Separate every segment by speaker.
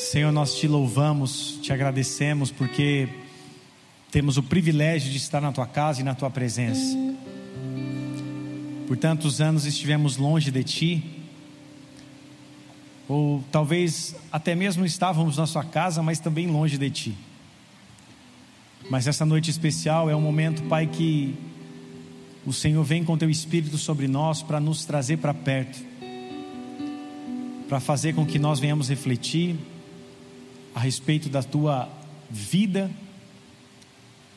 Speaker 1: Senhor, nós te louvamos, te agradecemos porque temos o privilégio de estar na tua casa e na tua presença. Por tantos anos estivemos longe de ti, ou talvez até mesmo estávamos na sua casa, mas também longe de ti. Mas essa noite especial é um momento, Pai, que o Senhor vem com teu espírito sobre nós para nos trazer para perto, para fazer com que nós venhamos refletir a respeito da tua vida,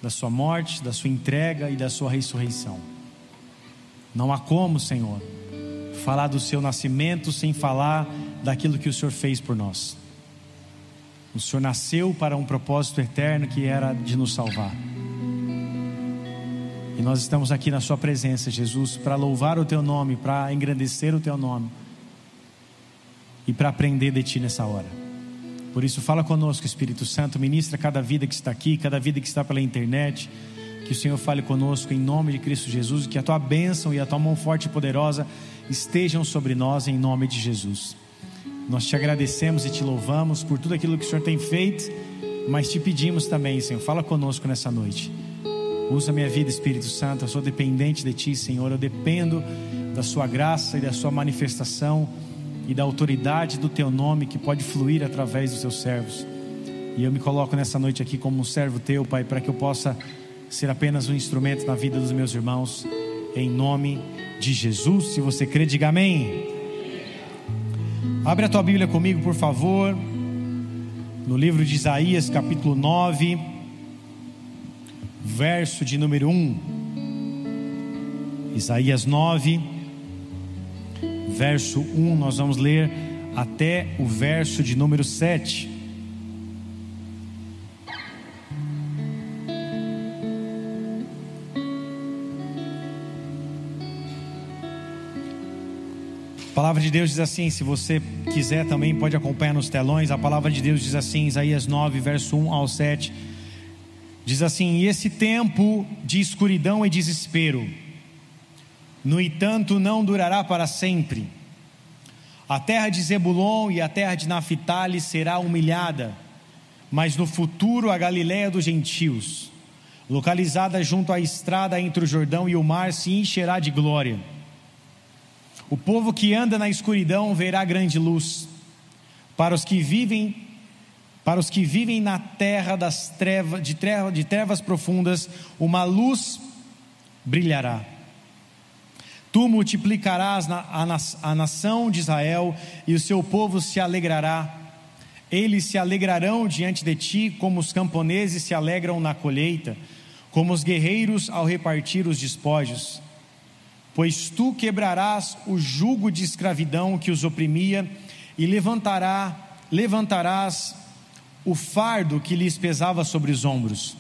Speaker 1: da sua morte, da sua entrega e da sua ressurreição. Não há como, Senhor, falar do seu nascimento sem falar daquilo que o Senhor fez por nós. O Senhor nasceu para um propósito eterno que era de nos salvar. E nós estamos aqui na Sua presença, Jesus, para louvar o Teu nome, para engrandecer o Teu nome e para aprender de Ti nessa hora. Por isso, fala conosco, Espírito Santo, ministra cada vida que está aqui, cada vida que está pela internet. Que o Senhor fale conosco em nome de Cristo Jesus, que a tua bênção e a tua mão forte e poderosa estejam sobre nós em nome de Jesus. Nós te agradecemos e te louvamos por tudo aquilo que o Senhor tem feito, mas te pedimos também, Senhor, fala conosco nessa noite. Usa minha vida, Espírito Santo, eu sou dependente de Ti, Senhor, eu dependo da Sua graça e da Sua manifestação e da autoridade do teu nome que pode fluir através dos teus servos. E eu me coloco nessa noite aqui como um servo teu, Pai, para que eu possa ser apenas um instrumento na vida dos meus irmãos, em nome de Jesus. Se você crê, diga amém. Abre a tua Bíblia comigo, por favor, no livro de Isaías, capítulo 9, verso de número 1. Isaías 9 verso 1, nós vamos ler até o verso de número 7. A palavra de Deus diz assim: se você quiser também pode acompanhar nos telões. A palavra de Deus diz assim, Isaías 9, verso 1 ao 7. Diz assim: E esse tempo de escuridão e desespero, no entanto, não durará para sempre. A terra de Zebulon e a terra de Naphtali será humilhada, mas no futuro a Galiléia dos gentios, localizada junto à estrada entre o Jordão e o mar, se encherá de glória. O povo que anda na escuridão verá grande luz. Para os que vivem para os que vivem na terra das trevas, de, treva, de trevas profundas, uma luz brilhará. Tu multiplicarás a nação de Israel e o seu povo se alegrará. Eles se alegrarão diante de ti, como os camponeses se alegram na colheita, como os guerreiros ao repartir os despojos. Pois tu quebrarás o jugo de escravidão que os oprimia e levantará, levantarás o fardo que lhes pesava sobre os ombros.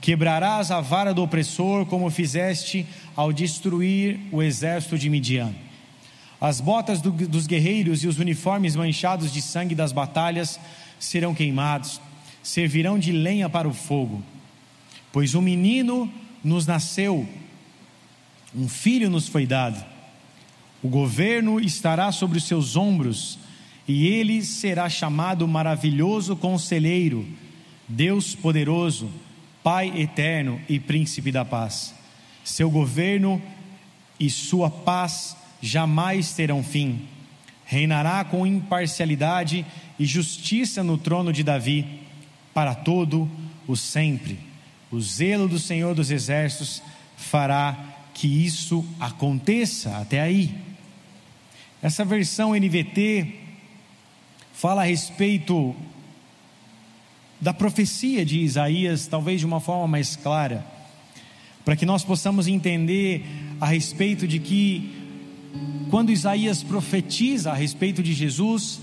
Speaker 1: Quebrarás a vara do opressor, como fizeste ao destruir o exército de Midian. As botas do, dos guerreiros e os uniformes manchados de sangue das batalhas serão queimados, servirão de lenha para o fogo. Pois um menino nos nasceu, um filho nos foi dado. O governo estará sobre os seus ombros, e ele será chamado Maravilhoso Conselheiro, Deus Poderoso Pai eterno e príncipe da paz. Seu governo e sua paz jamais terão fim. Reinará com imparcialidade e justiça no trono de Davi para todo o sempre. O zelo do Senhor dos exércitos fará que isso aconteça até aí. Essa versão NVT fala a respeito da profecia de Isaías, talvez de uma forma mais clara, para que nós possamos entender a respeito de que, quando Isaías profetiza a respeito de Jesus,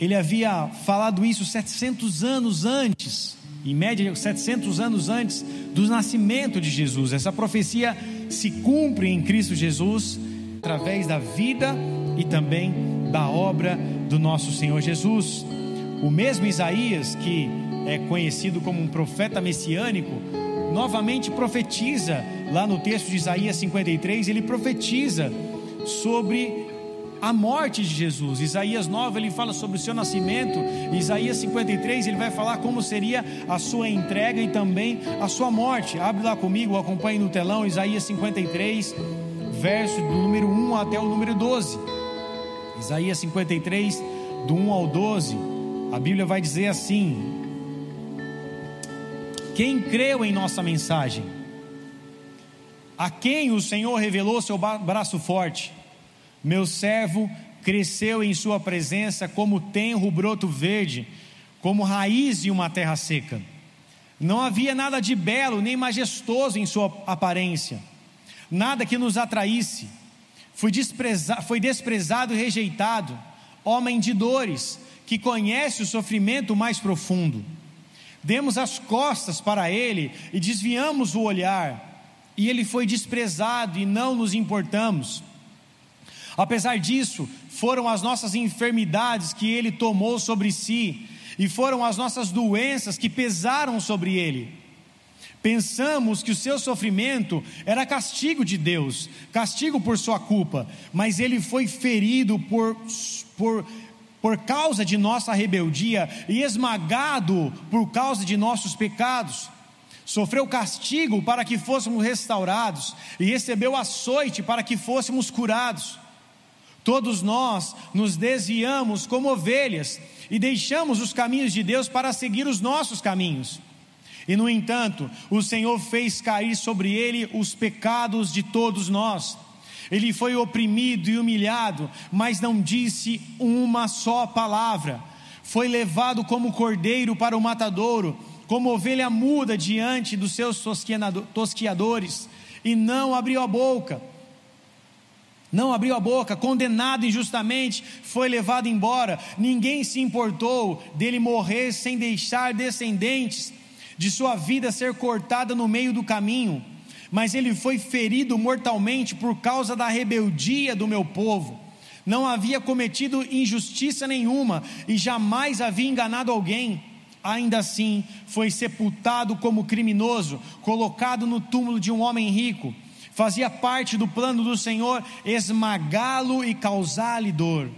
Speaker 1: ele havia falado isso 700 anos antes, em média 700 anos antes do nascimento de Jesus. Essa profecia se cumpre em Cristo Jesus através da vida e também da obra do nosso Senhor Jesus. O mesmo Isaías que é conhecido como um profeta messiânico, novamente profetiza, lá no texto de Isaías 53, ele profetiza sobre a morte de Jesus. Isaías 9 ele fala sobre o seu nascimento, Isaías 53 ele vai falar como seria a sua entrega e também a sua morte. Abre lá comigo, acompanhe no telão Isaías 53, verso do número 1 até o número 12. Isaías 53, do 1 ao 12, a Bíblia vai dizer assim: Quem creu em nossa mensagem? A quem o Senhor revelou seu braço forte? Meu servo cresceu em sua presença como tenro broto verde, como raiz de uma terra seca. Não havia nada de belo nem majestoso em sua aparência, nada que nos atraísse. Foi, despreza, foi desprezado e rejeitado, homem de dores, que conhece o sofrimento mais profundo. Demos as costas para ele e desviamos o olhar, e ele foi desprezado e não nos importamos. Apesar disso, foram as nossas enfermidades que ele tomou sobre si, e foram as nossas doenças que pesaram sobre ele. Pensamos que o seu sofrimento era castigo de Deus, castigo por sua culpa, mas ele foi ferido por, por, por causa de nossa rebeldia e esmagado por causa de nossos pecados. Sofreu castigo para que fôssemos restaurados, e recebeu açoite para que fôssemos curados. Todos nós nos desviamos como ovelhas e deixamos os caminhos de Deus para seguir os nossos caminhos. E no entanto, o Senhor fez cair sobre ele os pecados de todos nós. Ele foi oprimido e humilhado, mas não disse uma só palavra. Foi levado como cordeiro para o matadouro, como ovelha muda diante dos seus tosquiadores, e não abriu a boca não abriu a boca, condenado injustamente, foi levado embora. Ninguém se importou dele morrer sem deixar descendentes, de sua vida ser cortada no meio do caminho. Mas ele foi ferido mortalmente por causa da rebeldia do meu povo. Não havia cometido injustiça nenhuma e jamais havia enganado alguém. Ainda assim, foi sepultado como criminoso, colocado no túmulo de um homem rico Fazia parte do plano do Senhor esmagá-lo e causar-lhe dor.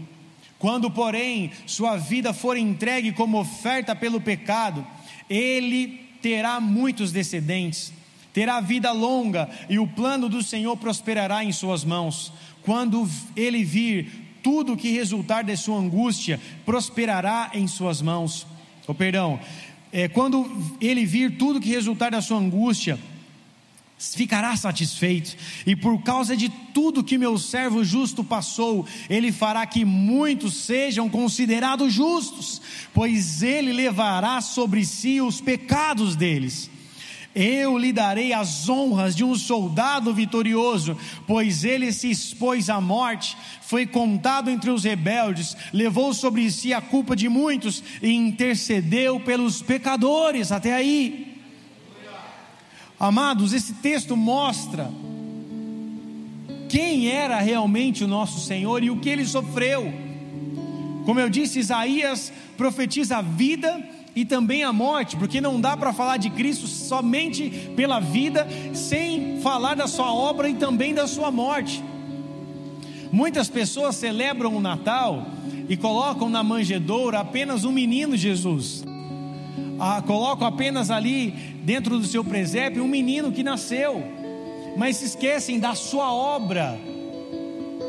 Speaker 1: Quando, porém, sua vida for entregue como oferta pelo pecado, ele terá muitos descendentes, terá vida longa e o plano do Senhor prosperará em suas mãos. Quando ele vir tudo que resultar de sua angústia, prosperará em suas mãos. Oh, perdão, é, quando ele vir tudo que resultar da sua angústia, ficará satisfeito, e por causa de tudo que meu servo justo passou, ele fará que muitos sejam considerados justos, pois ele levará sobre si os pecados deles. Eu lhe darei as honras de um soldado vitorioso, pois ele se expôs à morte, foi contado entre os rebeldes, levou sobre si a culpa de muitos e intercedeu pelos pecadores. Até aí. Amados, esse texto mostra quem era realmente o nosso Senhor e o que ele sofreu. Como eu disse, Isaías profetiza a vida e também a morte, porque não dá para falar de Cristo somente pela vida, sem falar da sua obra e também da sua morte. Muitas pessoas celebram o Natal e colocam na manjedoura apenas um menino Jesus. Ah, colocam apenas ali dentro do seu presépio um menino que nasceu, mas se esquecem da sua obra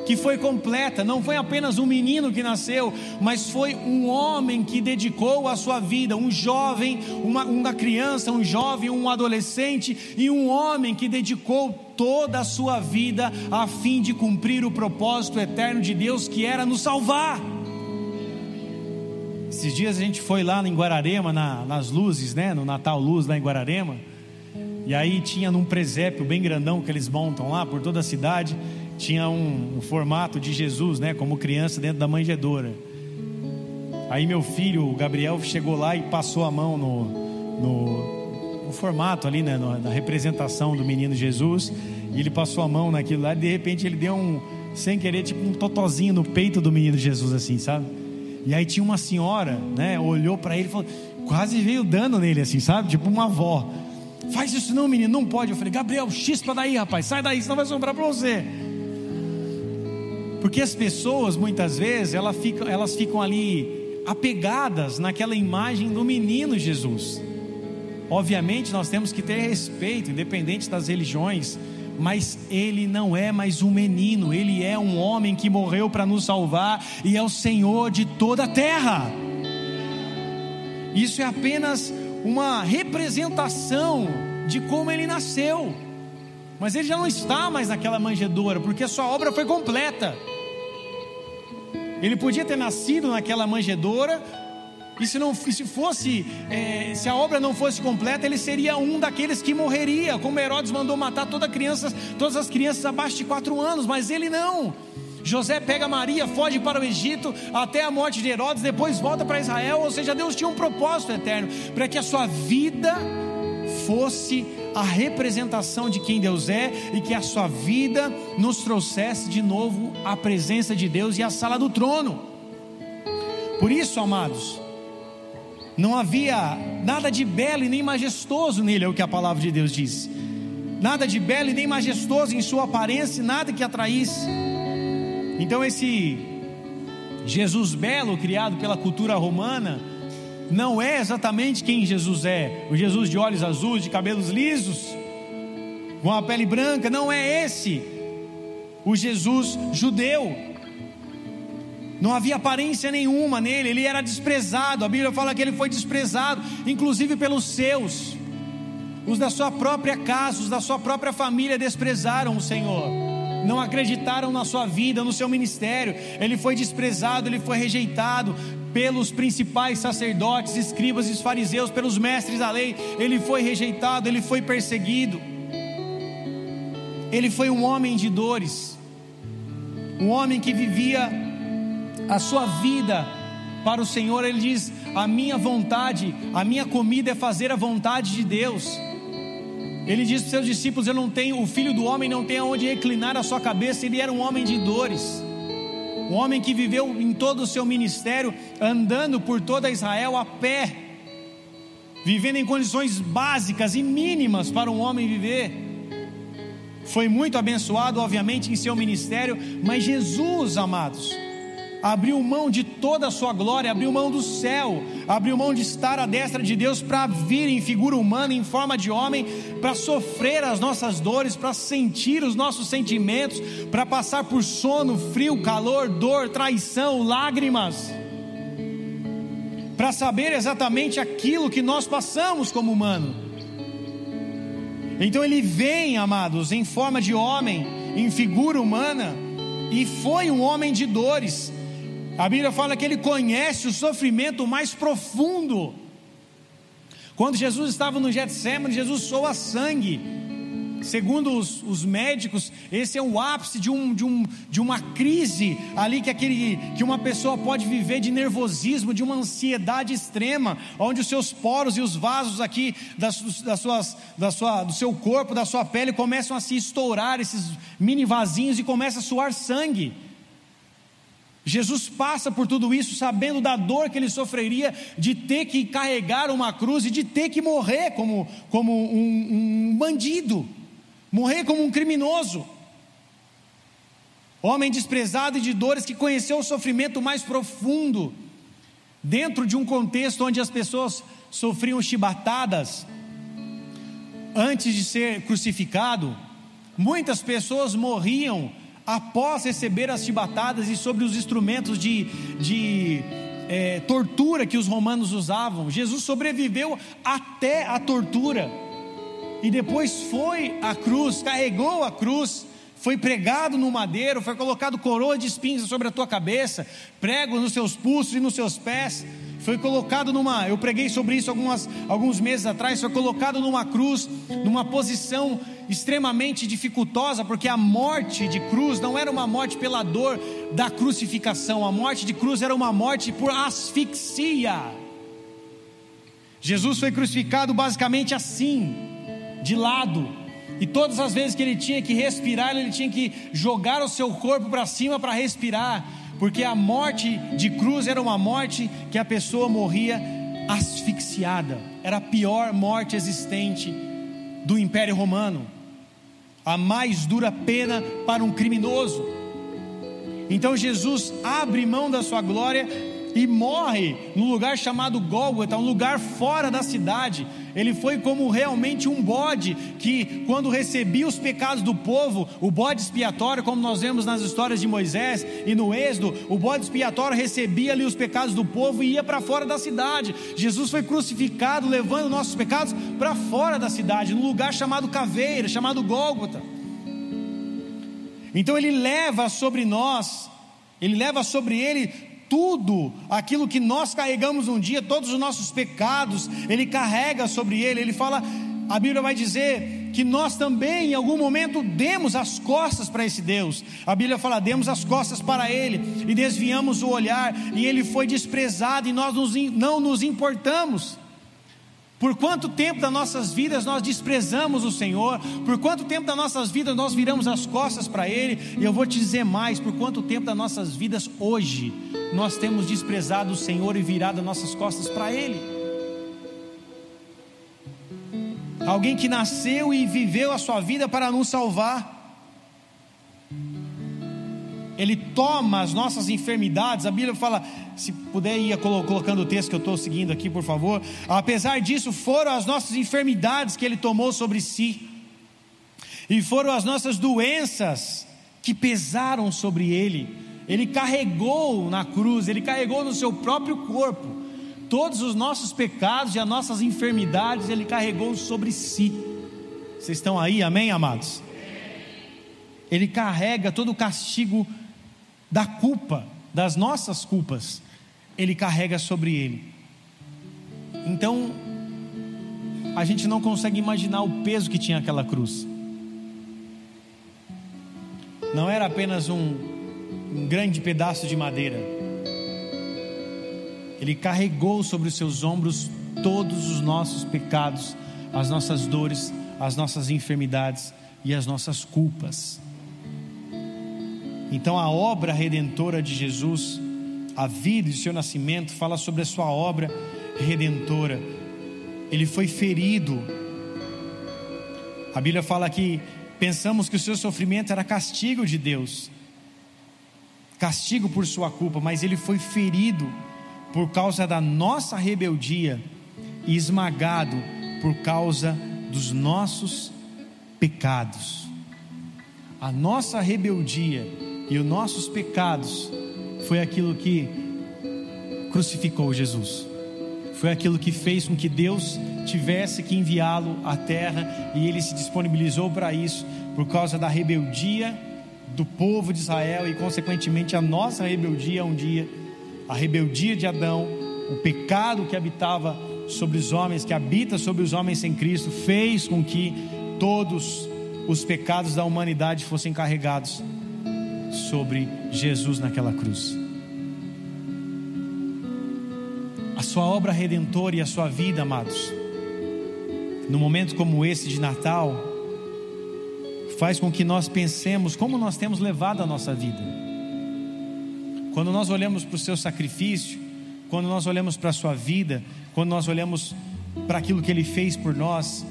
Speaker 1: que foi completa, não foi apenas um menino que nasceu, mas foi um homem que dedicou a sua vida, um jovem, uma, uma criança, um jovem, um adolescente e um homem que dedicou toda a sua vida a fim de cumprir o propósito eterno de Deus que era nos salvar. Esses dias a gente foi lá em Guararema, na, nas luzes, né? No Natal Luz lá em Guararema. E aí tinha num presépio bem grandão que eles montam lá por toda a cidade, tinha um, um formato de Jesus, né? Como criança dentro da manjedoura. Aí meu filho, o Gabriel, chegou lá e passou a mão no, no, no formato ali, né? na representação do menino Jesus. E ele passou a mão naquilo lá e de repente ele deu um, sem querer, tipo um totozinho no peito do menino Jesus, assim, sabe? E aí tinha uma senhora, né, olhou para ele e falou, quase veio dando nele assim, sabe? Tipo uma avó. Faz isso não, menino, não pode. Eu falei, Gabriel, chispa daí, rapaz, sai daí, senão vai sobrar para você. Porque as pessoas, muitas vezes, elas ficam, elas ficam ali apegadas naquela imagem do menino Jesus. Obviamente, nós temos que ter respeito, independente das religiões, mas ele não é mais um menino, ele é um homem que morreu para nos salvar e é o Senhor de toda a terra. Isso é apenas uma representação de como ele nasceu. Mas ele já não está mais naquela manjedoura, porque a sua obra foi completa. Ele podia ter nascido naquela manjedoura, e se não se fosse, é, se a obra não fosse completa, ele seria um daqueles que morreria, como Herodes mandou matar toda criança, todas as crianças abaixo de quatro anos, mas ele não. José pega Maria, foge para o Egito até a morte de Herodes, depois volta para Israel. Ou seja, Deus tinha um propósito eterno para que a sua vida fosse a representação de quem Deus é e que a sua vida nos trouxesse de novo à presença de Deus e à sala do trono. Por isso, amados, não havia nada de belo e nem majestoso nele, é o que a palavra de Deus diz. Nada de belo e nem majestoso em sua aparência, nada que atraísse. Então, esse Jesus belo, criado pela cultura romana, não é exatamente quem Jesus é. O Jesus de olhos azuis, de cabelos lisos, com a pele branca, não é esse. O Jesus judeu. Não havia aparência nenhuma nele, ele era desprezado. A Bíblia fala que ele foi desprezado, inclusive pelos seus. Os da sua própria casa, os da sua própria família desprezaram o Senhor não acreditaram na sua vida, no seu ministério. Ele foi desprezado, ele foi rejeitado pelos principais sacerdotes, escribas e fariseus, pelos mestres da lei. Ele foi rejeitado, ele foi perseguido. Ele foi um homem de dores, um homem que vivia a sua vida para o Senhor. Ele diz: A minha vontade, a minha comida é fazer a vontade de Deus. Ele disse para os seus discípulos: Eu não tenho, o filho do homem não tem aonde reclinar a sua cabeça. Ele era um homem de dores, um homem que viveu em todo o seu ministério, andando por toda Israel a pé, vivendo em condições básicas e mínimas para um homem viver. Foi muito abençoado, obviamente, em seu ministério, mas Jesus, amados, abriu mão de toda a sua glória, abriu mão do céu, abriu mão de estar à destra de Deus para vir em figura humana, em forma de homem, para sofrer as nossas dores, para sentir os nossos sentimentos, para passar por sono, frio, calor, dor, traição, lágrimas, para saber exatamente aquilo que nós passamos como humano. Então ele vem, amados, em forma de homem, em figura humana, e foi um homem de dores, a Bíblia fala que ele conhece o sofrimento mais profundo. Quando Jesus estava no Getsemane, Jesus soa sangue. Segundo os, os, médicos, esse é o ápice de, um, de, um, de uma crise ali que, aquele, que uma pessoa pode viver de nervosismo, de uma ansiedade extrema, onde os seus poros e os vasos aqui das, das suas, da sua, do seu corpo, da sua pele começam a se estourar, esses mini vasinhos, e começa a suar sangue. Jesus passa por tudo isso sabendo da dor que ele sofreria de ter que carregar uma cruz e de ter que morrer como, como um, um bandido, morrer como um criminoso. Homem desprezado e de dores que conheceu o sofrimento mais profundo, dentro de um contexto onde as pessoas sofriam chibatadas antes de ser crucificado, muitas pessoas morriam após receber as chibatadas e sobre os instrumentos de, de é, tortura que os romanos usavam. Jesus sobreviveu até a tortura e depois foi à cruz, carregou a cruz, foi pregado no madeiro, foi colocado coroa de espinhos sobre a tua cabeça, pregos nos seus pulsos e nos seus pés foi colocado numa, eu preguei sobre isso algumas, alguns meses atrás, foi colocado numa cruz, numa posição extremamente dificultosa, porque a morte de cruz não era uma morte pela dor da crucificação, a morte de cruz era uma morte por asfixia. Jesus foi crucificado basicamente assim, de lado, e todas as vezes que ele tinha que respirar, ele tinha que jogar o seu corpo para cima para respirar porque a morte de cruz era uma morte que a pessoa morria asfixiada, era a pior morte existente do Império Romano, a mais dura pena para um criminoso. Então Jesus abre mão da sua glória e morre num lugar chamado Gólgota, um lugar fora da cidade. Ele foi como realmente um bode que, quando recebia os pecados do povo, o bode expiatório, como nós vemos nas histórias de Moisés e no Êxodo, o bode expiatório recebia ali os pecados do povo e ia para fora da cidade. Jesus foi crucificado, levando nossos pecados para fora da cidade, num lugar chamado Caveira, chamado Gólgota. Então ele leva sobre nós, ele leva sobre ele tudo aquilo que nós carregamos um dia, todos os nossos pecados, Ele carrega sobre Ele. Ele fala, a Bíblia vai dizer que nós também em algum momento demos as costas para esse Deus. A Bíblia fala, demos as costas para Ele e desviamos o olhar, e Ele foi desprezado e nós não nos importamos. Por quanto tempo das nossas vidas nós desprezamos o Senhor? Por quanto tempo das nossas vidas nós viramos as costas para Ele? E eu vou te dizer mais: por quanto tempo das nossas vidas hoje nós temos desprezado o Senhor e virado as nossas costas para Ele? Alguém que nasceu e viveu a sua vida para nos salvar. Ele toma as nossas enfermidades. A Bíblia fala, se puder ir colocando o texto que eu estou seguindo aqui, por favor. Apesar disso, foram as nossas enfermidades que Ele tomou sobre si, e foram as nossas doenças que pesaram sobre Ele. Ele carregou na cruz, Ele carregou no seu próprio corpo todos os nossos pecados e as nossas enfermidades, Ele carregou sobre si. Vocês estão aí, amém, amados? Ele carrega todo o castigo da culpa, das nossas culpas, ele carrega sobre ele. Então, a gente não consegue imaginar o peso que tinha aquela cruz. Não era apenas um, um grande pedaço de madeira. Ele carregou sobre os seus ombros todos os nossos pecados, as nossas dores, as nossas enfermidades e as nossas culpas. Então a obra redentora de Jesus, a vida e o seu nascimento, fala sobre a sua obra redentora. Ele foi ferido. A Bíblia fala que pensamos que o seu sofrimento era castigo de Deus, castigo por sua culpa, mas ele foi ferido por causa da nossa rebeldia e esmagado por causa dos nossos pecados. A nossa rebeldia e os nossos pecados foi aquilo que crucificou Jesus. Foi aquilo que fez com que Deus tivesse que enviá-lo à terra e ele se disponibilizou para isso por causa da rebeldia do povo de Israel e consequentemente a nossa rebeldia um dia, a rebeldia de Adão, o pecado que habitava sobre os homens, que habita sobre os homens sem Cristo, fez com que todos os pecados da humanidade fossem carregados sobre Jesus naquela cruz. A sua obra redentora e a sua vida, amados, no momento como esse de Natal, faz com que nós pensemos como nós temos levado a nossa vida. Quando nós olhamos para o seu sacrifício, quando nós olhamos para a sua vida, quando nós olhamos para aquilo que ele fez por nós,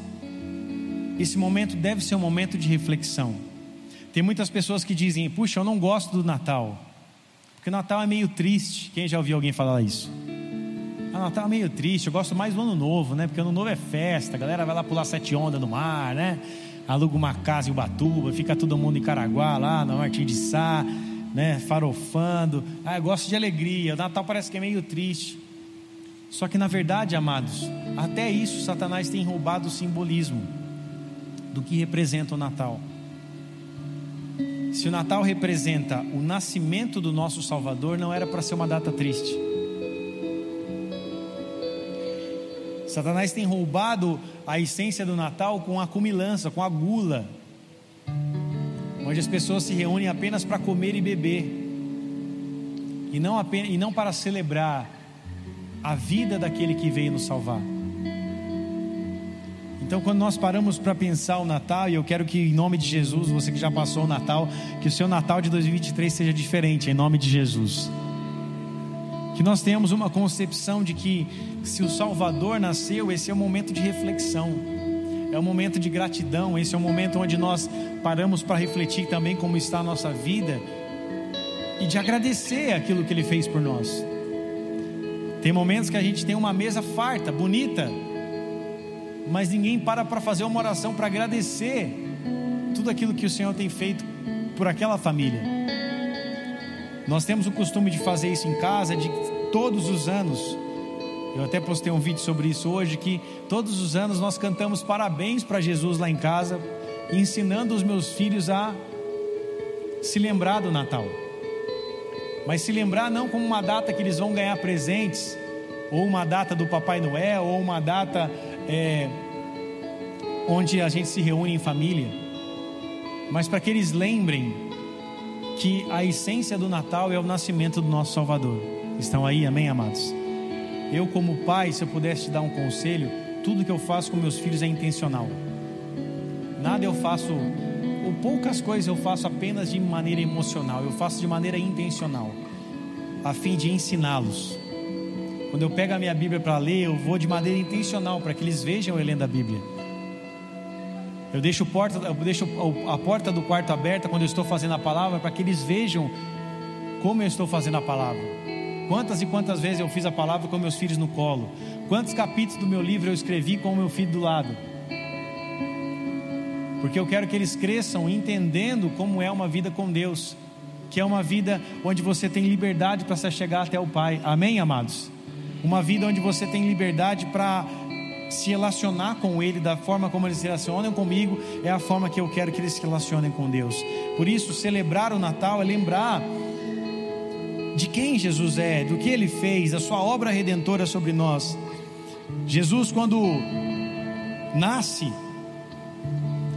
Speaker 1: esse momento deve ser um momento de reflexão. Tem muitas pessoas que dizem: Puxa, eu não gosto do Natal, porque Natal é meio triste. Quem já ouviu alguém falar isso? O Natal é meio triste, eu gosto mais do Ano Novo, né? Porque Ano Novo é festa, a galera vai lá pular sete ondas no mar, né? Aluga uma casa em Ubatuba, fica todo mundo em Caraguá lá, na Martim de Sá, né? Farofando. Ah, eu gosto de alegria. O Natal parece que é meio triste. Só que na verdade, amados, até isso Satanás tem roubado o simbolismo do que representa o Natal. Se o Natal representa o nascimento do nosso Salvador, não era para ser uma data triste. Satanás tem roubado a essência do Natal com a cumilança, com a gula, onde as pessoas se reúnem apenas para comer e beber, e não, apenas, e não para celebrar a vida daquele que veio nos salvar. Então, quando nós paramos para pensar o Natal, e eu quero que, em nome de Jesus, você que já passou o Natal, que o seu Natal de 2023 seja diferente, em nome de Jesus. Que nós tenhamos uma concepção de que, se o Salvador nasceu, esse é um momento de reflexão, é um momento de gratidão, esse é um momento onde nós paramos para refletir também como está a nossa vida e de agradecer aquilo que Ele fez por nós. Tem momentos que a gente tem uma mesa farta, bonita, mas ninguém para para fazer uma oração para agradecer tudo aquilo que o Senhor tem feito por aquela família. Nós temos o costume de fazer isso em casa, de todos os anos. Eu até postei um vídeo sobre isso hoje que todos os anos nós cantamos parabéns para Jesus lá em casa, ensinando os meus filhos a se lembrar do Natal. Mas se lembrar não como uma data que eles vão ganhar presentes, ou uma data do Papai Noel, ou uma data é, onde a gente se reúne em família, mas para que eles lembrem que a essência do Natal é o nascimento do nosso Salvador. Estão aí, amém, amados? Eu, como pai, se eu pudesse te dar um conselho, tudo que eu faço com meus filhos é intencional. Nada eu faço ou poucas coisas eu faço apenas de maneira emocional, eu faço de maneira intencional, a fim de ensiná-los. Quando eu pego a minha Bíblia para ler, eu vou de maneira intencional para que eles vejam eu lendo a Bíblia. Eu deixo, porta, eu deixo a porta do quarto aberta quando eu estou fazendo a palavra para que eles vejam como eu estou fazendo a palavra. Quantas e quantas vezes eu fiz a palavra com meus filhos no colo? Quantos capítulos do meu livro eu escrevi com o meu filho do lado? porque eu quero que eles cresçam entendendo como é uma vida com Deus, que é uma vida onde você tem liberdade para se chegar até o Pai. Amém, amados? Uma vida onde você tem liberdade para se relacionar com Ele da forma como eles se relacionam comigo, é a forma que eu quero que eles se relacionem com Deus. Por isso, celebrar o Natal é lembrar de quem Jesus é, do que Ele fez, a Sua obra redentora sobre nós. Jesus, quando nasce,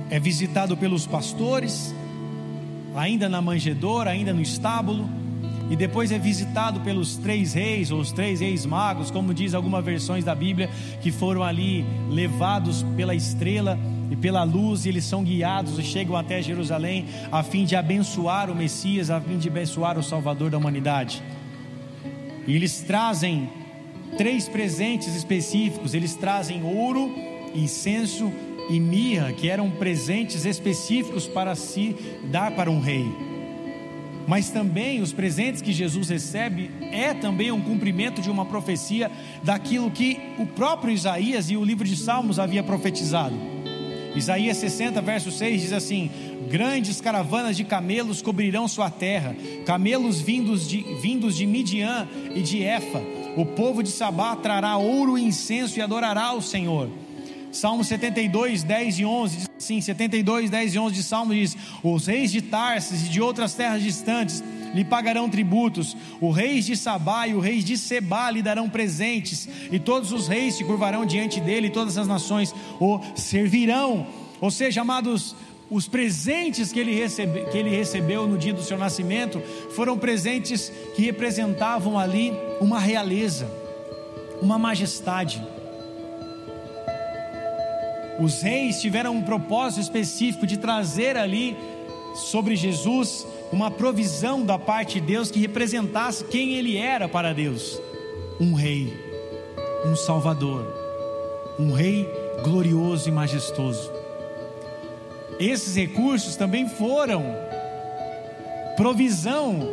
Speaker 1: é visitado pelos pastores, ainda na manjedoura, ainda no estábulo, e depois é visitado pelos três reis, ou os três reis magos, como diz algumas versões da Bíblia, que foram ali levados pela estrela e pela luz, e eles são guiados e chegam até Jerusalém a fim de abençoar o Messias, a fim de abençoar o Salvador da humanidade. E eles trazem três presentes específicos: eles trazem ouro, incenso e mirra, que eram presentes específicos para se dar para um rei. Mas também os presentes que Jesus recebe é também um cumprimento de uma profecia daquilo que o próprio Isaías e o livro de Salmos havia profetizado. Isaías 60, verso 6 diz assim: Grandes caravanas de camelos cobrirão sua terra, camelos vindos de, vindos de Midian e de Efa. O povo de Sabá trará ouro e incenso e adorará o Senhor. Salmo 72, 10 e 11, diz assim, 72, 10 e 11 de Salmo diz, os reis de Tarsis e de outras terras distantes lhe pagarão tributos, os reis de Sabá e os reis de Seba lhe darão presentes, e todos os reis se curvarão diante dele, e todas as nações o servirão, ou seja, amados, os presentes que ele, recebe, que ele recebeu no dia do seu nascimento foram presentes que representavam ali uma realeza, uma majestade, os reis tiveram um propósito específico de trazer ali sobre Jesus uma provisão da parte de Deus que representasse quem ele era para Deus: um rei, um salvador, um rei glorioso e majestoso. Esses recursos também foram provisão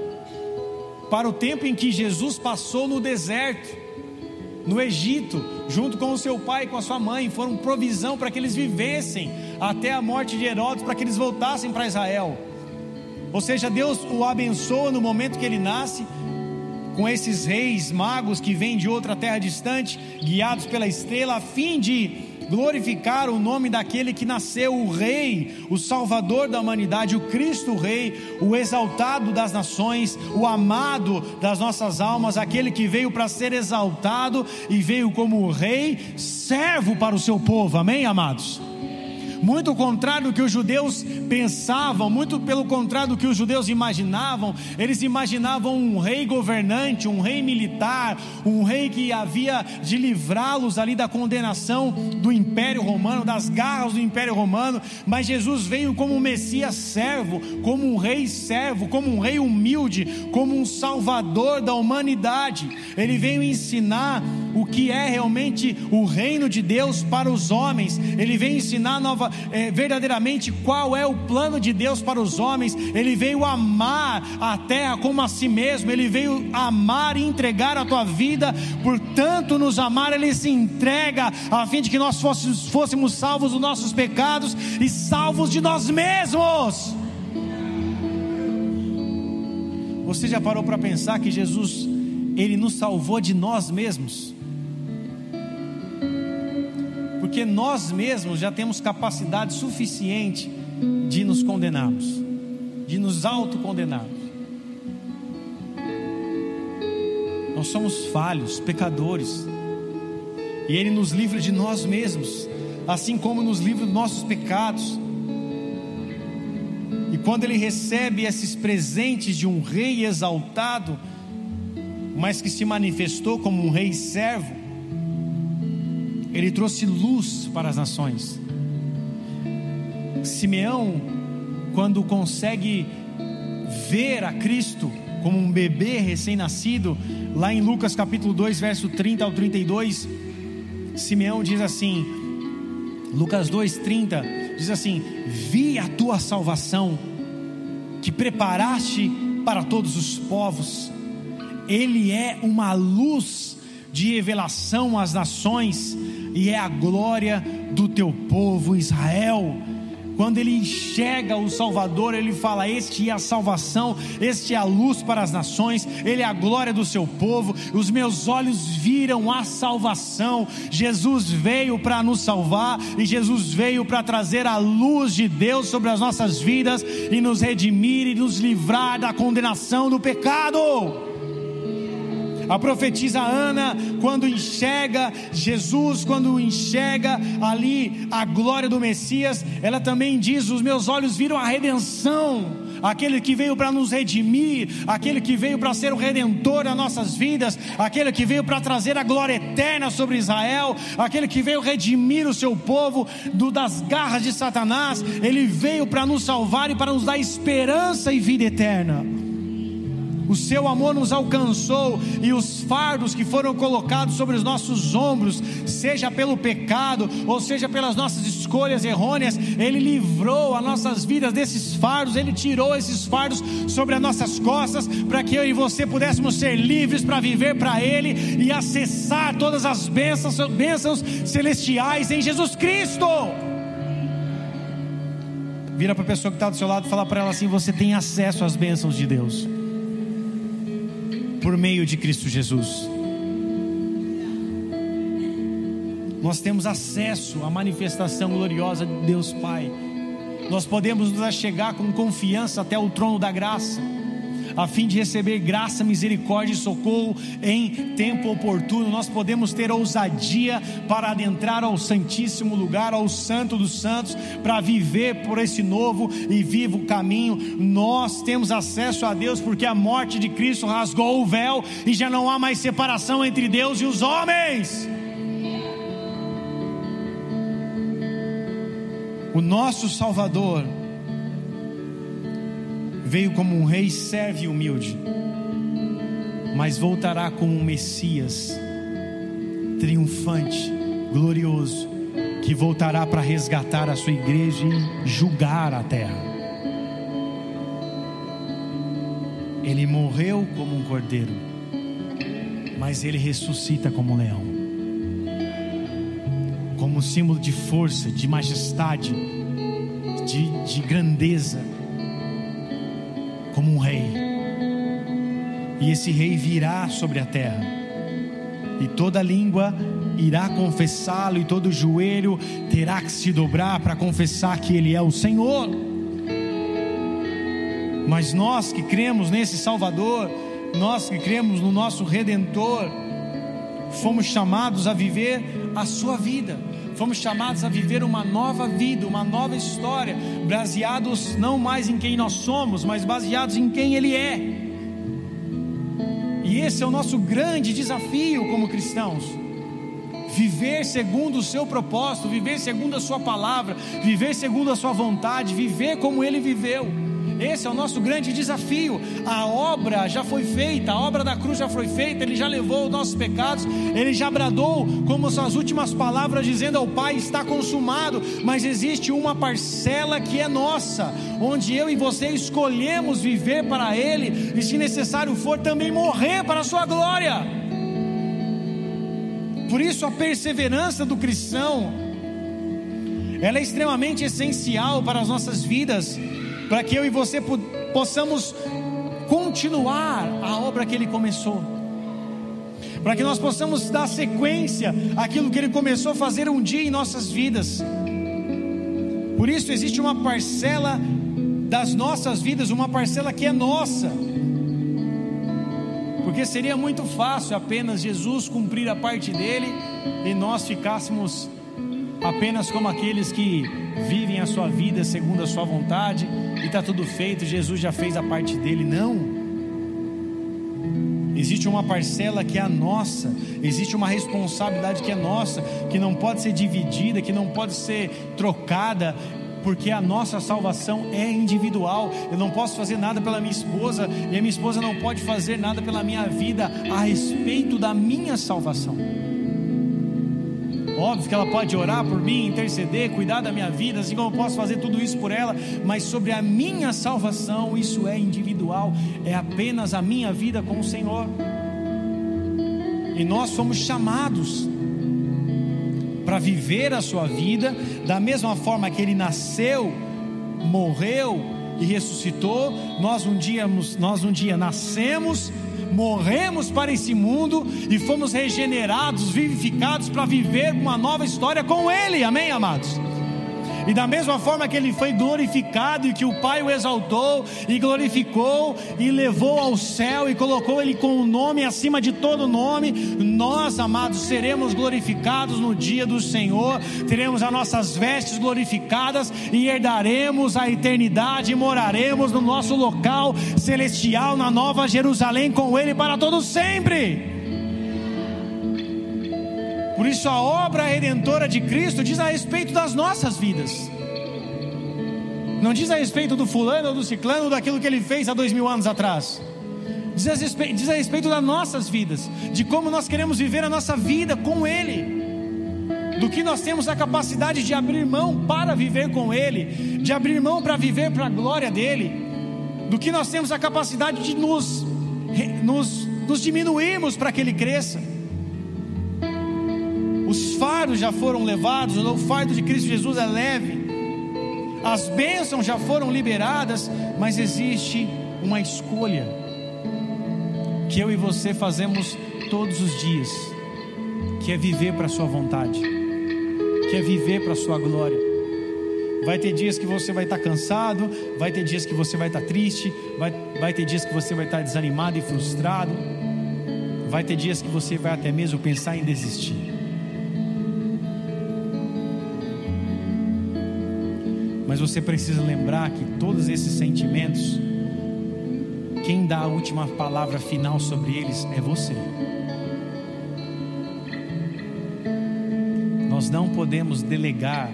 Speaker 1: para o tempo em que Jesus passou no deserto no Egito, junto com o seu pai e com a sua mãe, foram provisão para que eles vivessem até a morte de Herodes, para que eles voltassem para Israel. Ou seja, Deus o abençoa no momento que ele nasce, com esses reis magos que vêm de outra terra distante, guiados pela estrela, a fim de glorificar o nome daquele que nasceu, o Rei, o Salvador da humanidade, o Cristo Rei, o exaltado das nações, o amado das nossas almas, aquele que veio para ser exaltado e veio como Rei, servo para o seu povo, amém, amados? Muito contrário do que os judeus pensavam, muito pelo contrário do que os judeus imaginavam. Eles imaginavam um rei governante, um rei militar, um rei que havia de livrá-los ali da condenação do Império Romano, das garras do Império Romano. Mas Jesus veio como um Messias servo, como um rei servo, como um rei humilde, como um salvador da humanidade. Ele veio ensinar o que é realmente o reino de Deus para os homens. Ele veio ensinar nova, é, verdadeiramente qual é o plano de Deus para os homens. Ele veio amar a terra como a si mesmo. Ele veio amar e entregar a tua vida. Portanto, nos amar, ele se entrega a fim de que nós fôssemos, fôssemos salvos dos nossos pecados e salvos de nós mesmos. Você já parou para pensar que Jesus ele nos salvou de nós mesmos? Porque nós mesmos já temos capacidade suficiente de nos condenarmos, de nos autocondenarmos. Nós somos falhos, pecadores, e Ele nos livra de nós mesmos, assim como nos livra dos nossos pecados. E quando ele recebe esses presentes de um rei exaltado, mas que se manifestou como um rei servo, ele trouxe luz para as nações. Simeão, quando consegue ver a Cristo como um bebê recém-nascido, lá em Lucas capítulo 2, verso 30 ao 32, Simeão diz assim, Lucas 2:30 diz assim: Vi a tua salvação, que preparaste para todos os povos. Ele é uma luz de revelação às nações e é a glória do teu povo Israel. Quando ele enxerga o Salvador, ele fala: Este é a salvação, este é a luz para as nações, ele é a glória do seu povo. Os meus olhos viram a salvação. Jesus veio para nos salvar e Jesus veio para trazer a luz de Deus sobre as nossas vidas e nos redimir e nos livrar da condenação do pecado. A profetisa Ana, quando enxerga Jesus, quando enxerga ali a glória do Messias, ela também diz: Os meus olhos viram a redenção aquele que veio para nos redimir, aquele que veio para ser o redentor das nossas vidas, aquele que veio para trazer a glória eterna sobre Israel, aquele que veio redimir o seu povo do, das garras de Satanás, ele veio para nos salvar e para nos dar esperança e vida eterna o seu amor nos alcançou e os fardos que foram colocados sobre os nossos ombros, seja pelo pecado ou seja pelas nossas escolhas errôneas, Ele livrou as nossas vidas desses fardos, Ele tirou esses fardos sobre as nossas costas, para que eu e você pudéssemos ser livres para viver para Ele e acessar todas as bênçãos, bênçãos celestiais em Jesus Cristo. Vira para a pessoa que está do seu lado e fala para ela assim: você tem acesso às bênçãos de Deus por meio de Cristo Jesus. Nós temos acesso à manifestação gloriosa de Deus Pai. Nós podemos nos chegar com confiança até o trono da graça a fim de receber graça, misericórdia e socorro em tempo oportuno. Nós podemos ter ousadia para adentrar ao Santíssimo lugar, ao Santo dos Santos, para viver por esse novo e vivo caminho. Nós temos acesso a Deus porque a morte de Cristo rasgou o véu e já não há mais separação entre Deus e os homens. O nosso Salvador veio como um rei serve e humilde, mas voltará como um Messias triunfante, glorioso, que voltará para resgatar a sua igreja e julgar a terra. Ele morreu como um cordeiro, mas ele ressuscita como um leão, como símbolo de força, de majestade, de, de grandeza como um rei. E esse rei virá sobre a terra, e toda língua irá confessá-lo, e todo joelho terá que se dobrar para confessar que Ele é o Senhor. Mas nós que cremos nesse Salvador, nós que cremos no nosso Redentor, fomos chamados a viver a Sua vida fomos chamados a viver uma nova vida, uma nova história, baseados não mais em quem nós somos, mas baseados em quem Ele é. E esse é o nosso grande desafio como cristãos. Viver segundo o seu propósito, viver segundo a sua palavra, viver segundo a sua vontade, viver como ele viveu Esse é o nosso grande desafio. A obra já foi feita, a obra da cruz já foi feita, ele já levou os nossos pecados, ele já bradou como suas últimas palavras, dizendo ao Pai: está consumado. Mas existe uma parcela que é nossa, onde eu e você escolhemos viver para Ele, e se necessário for, também morrer para a Sua glória. Por isso a perseverança do cristão, ela é extremamente essencial para as nossas vidas, para que eu e você possamos continuar a obra que ele começou. Para que nós possamos dar sequência àquilo que ele começou a fazer um dia em nossas vidas. Por isso existe uma parcela das nossas vidas, uma parcela que é nossa porque seria muito fácil apenas Jesus cumprir a parte dele e nós ficássemos apenas como aqueles que vivem a sua vida segundo a sua vontade e está tudo feito, Jesus já fez a parte dele. Não. Existe uma parcela que é a nossa, existe uma responsabilidade que é nossa, que não pode ser dividida, que não pode ser trocada, porque a nossa salvação é individual. Eu não posso fazer nada pela minha esposa e a minha esposa não pode fazer nada pela minha vida a respeito da minha salvação. Óbvio que ela pode orar por mim, interceder, cuidar da minha vida, assim como eu posso fazer tudo isso por ela, mas sobre a minha salvação, isso é individual, é apenas a minha vida com o Senhor. E nós somos chamados para viver a sua vida da mesma forma que ele nasceu, morreu e ressuscitou. Nós um dia, nós um dia nascemos, morremos para esse mundo e fomos regenerados, vivificados para viver uma nova história com ele. Amém, amados. E da mesma forma que ele foi glorificado e que o Pai o exaltou e glorificou e levou ao céu e colocou ele com o nome acima de todo nome, nós, amados, seremos glorificados no dia do Senhor, teremos as nossas vestes glorificadas e herdaremos a eternidade e moraremos no nosso local celestial na Nova Jerusalém com ele para todo sempre. Por isso, a obra redentora de Cristo diz a respeito das nossas vidas. Não diz a respeito do fulano ou do ciclano ou daquilo que ele fez há dois mil anos atrás. Diz a, respeito, diz a respeito das nossas vidas, de como nós queremos viver a nossa vida com Ele, do que nós temos a capacidade de abrir mão para viver com Ele, de abrir mão para viver para a glória dEle, do que nós temos a capacidade de nos, nos, nos diminuirmos para que Ele cresça os fardos já foram levados, o fardo de Cristo Jesus é leve, as bênçãos já foram liberadas, mas existe uma escolha que eu e você fazemos todos os dias, que é viver para a Sua vontade, que é viver para a Sua glória. Vai ter dias que você vai estar cansado, vai ter dias que você vai estar triste, vai, vai ter dias que você vai estar desanimado e frustrado, vai ter dias que você vai até mesmo pensar em desistir. Mas você precisa lembrar que todos esses sentimentos, quem dá a última palavra final sobre eles é você. Nós não podemos delegar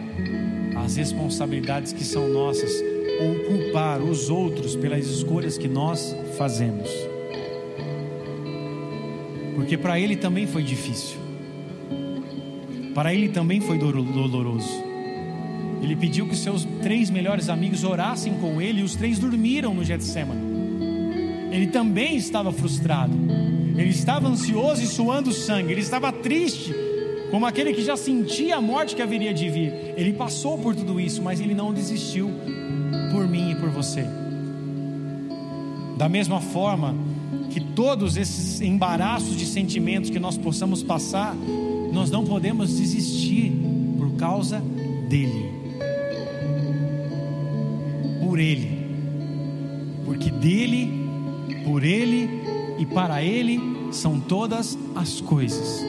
Speaker 1: as responsabilidades que são nossas ou culpar os outros pelas escolhas que nós fazemos. Porque para ele também foi difícil. Para ele também foi doloroso. Ele pediu que seus três melhores amigos orassem com ele e os três dormiram no Getsemane. Ele também estava frustrado. Ele estava ansioso e suando sangue. Ele estava triste, como aquele que já sentia a morte que haveria de vir. Ele passou por tudo isso, mas ele não desistiu por mim e por você. Da mesma forma que todos esses embaraços de sentimentos que nós possamos passar, nós não podemos desistir por causa dele por Ele, porque dele, por Ele e para Ele são todas as coisas.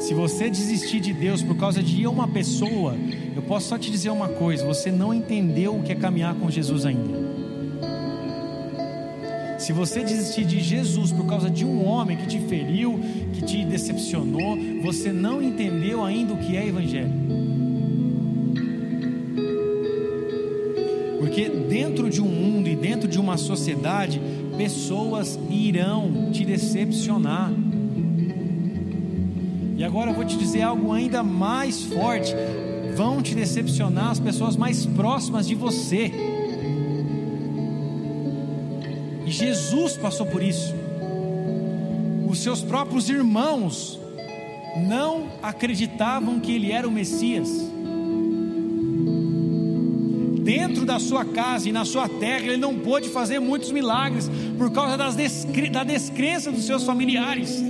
Speaker 1: Se você desistir de Deus por causa de uma pessoa, eu posso só te dizer uma coisa: você não entendeu o que é caminhar com Jesus ainda. Se você desistir de Jesus por causa de um homem que te feriu, que te decepcionou, você não entendeu ainda o que é Evangelho. Porque dentro de um mundo e dentro de uma sociedade, pessoas irão te decepcionar. E agora eu vou te dizer algo ainda mais forte: vão te decepcionar as pessoas mais próximas de você. E Jesus passou por isso. Os seus próprios irmãos não acreditavam que ele era o Messias dentro da sua casa e na sua terra, ele não pôde fazer muitos milagres por causa descre da descrença dos seus familiares.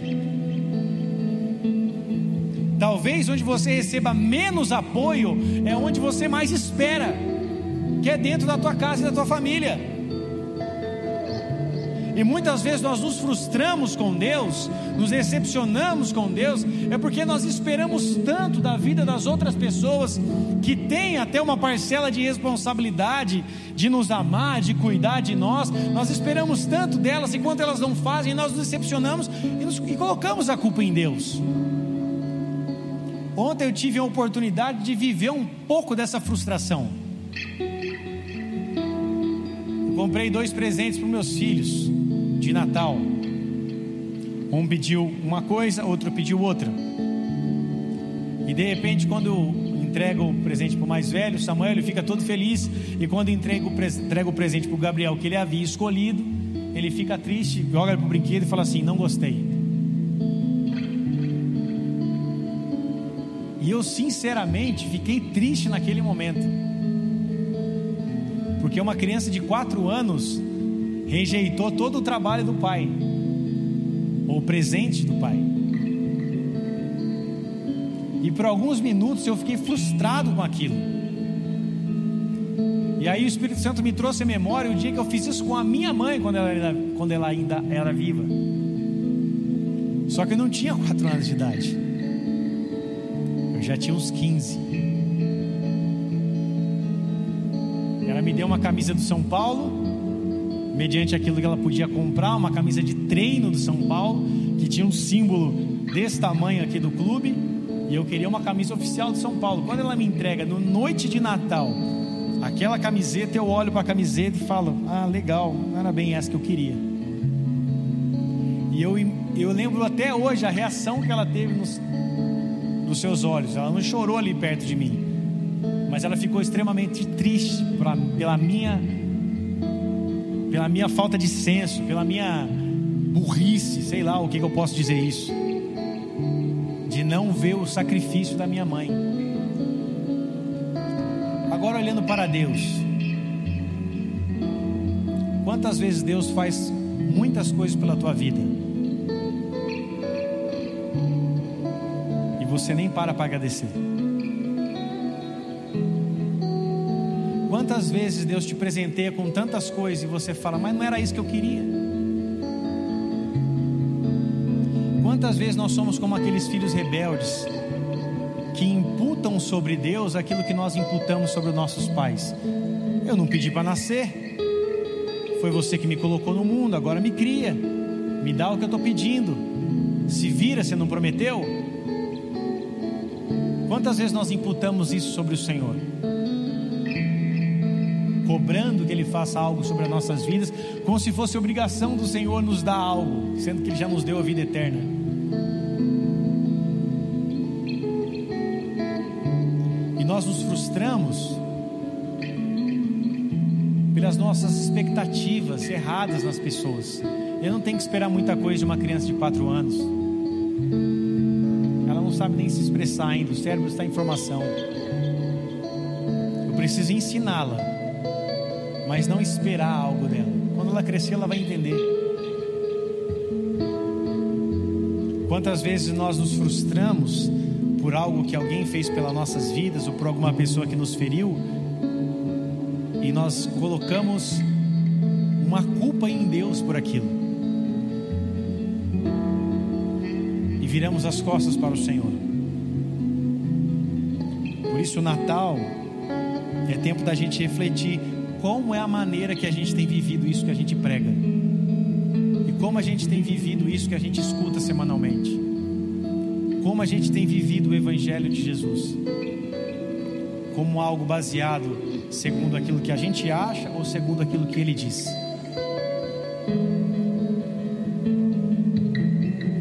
Speaker 1: Talvez onde você receba menos apoio é onde você mais espera, que é dentro da tua casa e da tua família. E muitas vezes nós nos frustramos com Deus, nos decepcionamos com Deus, é porque nós esperamos tanto da vida das outras pessoas que têm até uma parcela de responsabilidade de nos amar, de cuidar de nós. Nós esperamos tanto delas e quando elas não fazem, nós nos decepcionamos e, nos, e colocamos a culpa em Deus. Ontem eu tive a oportunidade de viver um pouco dessa frustração. Eu comprei dois presentes para meus filhos de Natal. Um pediu uma coisa, outro pediu outra. E de repente, quando entrega o presente para o mais velho, Samuel, ele fica todo feliz. E quando entrega o, entrega o presente para o Gabriel, que ele havia escolhido, ele fica triste, joga para o brinquedo e fala assim: Não gostei. E eu, sinceramente, fiquei triste naquele momento. Porque uma criança de 4 anos rejeitou todo o trabalho do pai, ou o presente do pai. E por alguns minutos eu fiquei frustrado com aquilo. E aí o Espírito Santo me trouxe a memória o dia que eu fiz isso com a minha mãe quando ela, era, quando ela ainda era viva. Só que eu não tinha quatro anos de idade. Eu já tinha uns 15. Ela me deu uma camisa do São Paulo mediante aquilo que ela podia comprar, uma camisa de treino do São Paulo, que tinha um símbolo desse tamanho aqui do clube, e eu queria uma camisa oficial do São Paulo. Quando ela me entrega no noite de Natal, aquela camiseta, eu olho para a camiseta e falo: "Ah, legal, não era bem essa que eu queria". E eu, eu lembro até hoje a reação que ela teve nos, nos seus olhos. Ela não chorou ali perto de mim, mas ela ficou extremamente triste pra, pela minha pela minha falta de senso, pela minha burrice, sei lá o que, que eu posso dizer isso, de não ver o sacrifício da minha mãe. Agora olhando para Deus, quantas vezes Deus faz muitas coisas pela tua vida e você nem para para agradecer? Quantas vezes Deus te presenteia com tantas coisas e você fala, mas não era isso que eu queria? Quantas vezes nós somos como aqueles filhos rebeldes que imputam sobre Deus aquilo que nós imputamos sobre os nossos pais? Eu não pedi para nascer, foi você que me colocou no mundo, agora me cria, me dá o que eu estou pedindo. Se vira, você não prometeu? Quantas vezes nós imputamos isso sobre o Senhor? Cobrando que Ele faça algo sobre as nossas vidas, como se fosse obrigação do Senhor nos dar algo, sendo que Ele já nos deu a vida eterna. E nós nos frustramos pelas nossas expectativas erradas nas pessoas. Eu não tenho que esperar muita coisa de uma criança de 4 anos. Ela não sabe nem se expressar ainda, o cérebro está em formação. Eu preciso ensiná-la mas não esperar algo dela. Quando ela crescer, ela vai entender. Quantas vezes nós nos frustramos por algo que alguém fez pelas nossas vidas ou por alguma pessoa que nos feriu e nós colocamos uma culpa em Deus por aquilo e viramos as costas para o Senhor. Por isso, o Natal é tempo da gente refletir como é a maneira que a gente tem vivido isso que a gente prega. E como a gente tem vivido isso que a gente escuta semanalmente. Como a gente tem vivido o Evangelho de Jesus. como algo baseado segundo aquilo que a gente acha ou segundo aquilo que ele diz.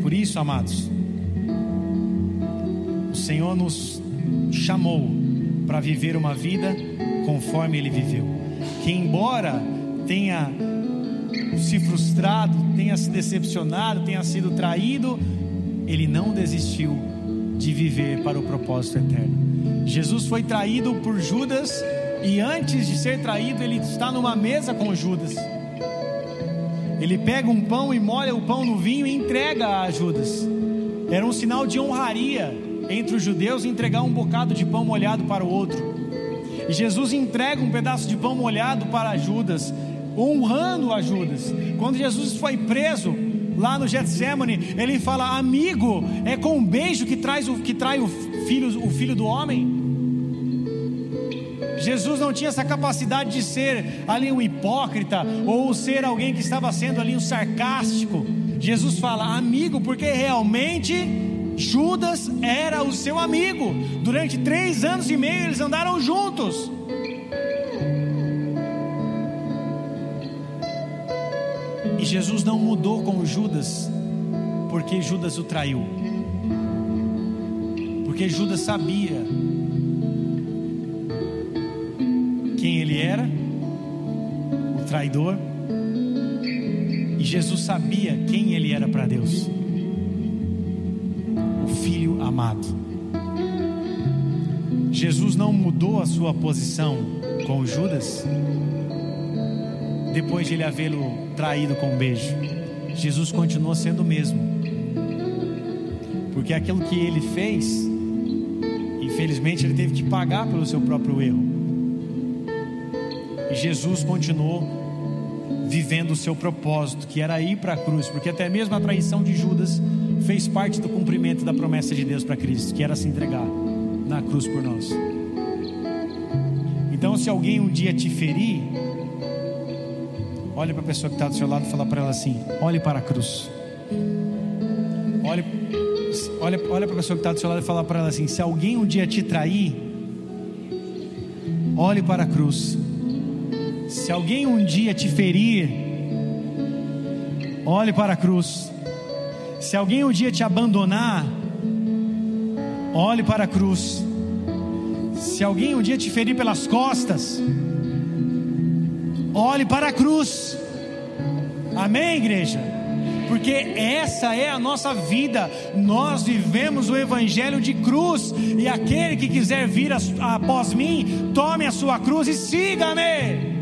Speaker 1: Por isso, amados, o Senhor nos chamou para viver uma vida conforme ele viveu. Que embora tenha se frustrado, tenha se decepcionado, tenha sido traído, ele não desistiu de viver para o propósito eterno. Jesus foi traído por Judas e antes de ser traído, ele está numa mesa com Judas. Ele pega um pão e molha o pão no vinho e entrega a Judas. Era um sinal de honraria entre os judeus entregar um bocado de pão molhado para o outro. E Jesus entrega um pedaço de pão molhado para Judas, honrando a Judas. Quando Jesus foi preso lá no Getsemane, ele fala: "Amigo, é com um beijo que traz o que trai o filho o filho do homem". Jesus não tinha essa capacidade de ser ali um hipócrita ou ser alguém que estava sendo ali um sarcástico. Jesus fala: "Amigo, porque realmente Judas era o seu amigo. Durante três anos e meio eles andaram juntos. E Jesus não mudou com Judas, porque Judas o traiu. Porque Judas sabia quem ele era, o traidor, e Jesus sabia quem ele era para Deus amado. Jesus não mudou a sua posição com Judas depois de ele havê-lo traído com um beijo. Jesus continuou sendo o mesmo. Porque aquilo que ele fez, infelizmente, ele teve que pagar pelo seu próprio erro. E Jesus continuou vivendo o seu propósito, que era ir para a cruz, porque até mesmo a traição de Judas fez parte do cumprimento da promessa de Deus para Cristo, que era se entregar na cruz por nós. Então, se alguém um dia te ferir, olhe para a pessoa que está do seu lado e fala para ela assim: olhe para a cruz. Olhe, olhe, olhe para a pessoa que está do seu lado e fala para ela assim: se alguém um dia te trair, olhe para a cruz. Se alguém um dia te ferir, olhe para a cruz. Se alguém um dia te abandonar, olhe para a cruz. Se alguém um dia te ferir pelas costas, olhe para a cruz. Amém, igreja? Porque essa é a nossa vida. Nós vivemos o evangelho de cruz. E aquele que quiser vir após mim, tome a sua cruz e siga-me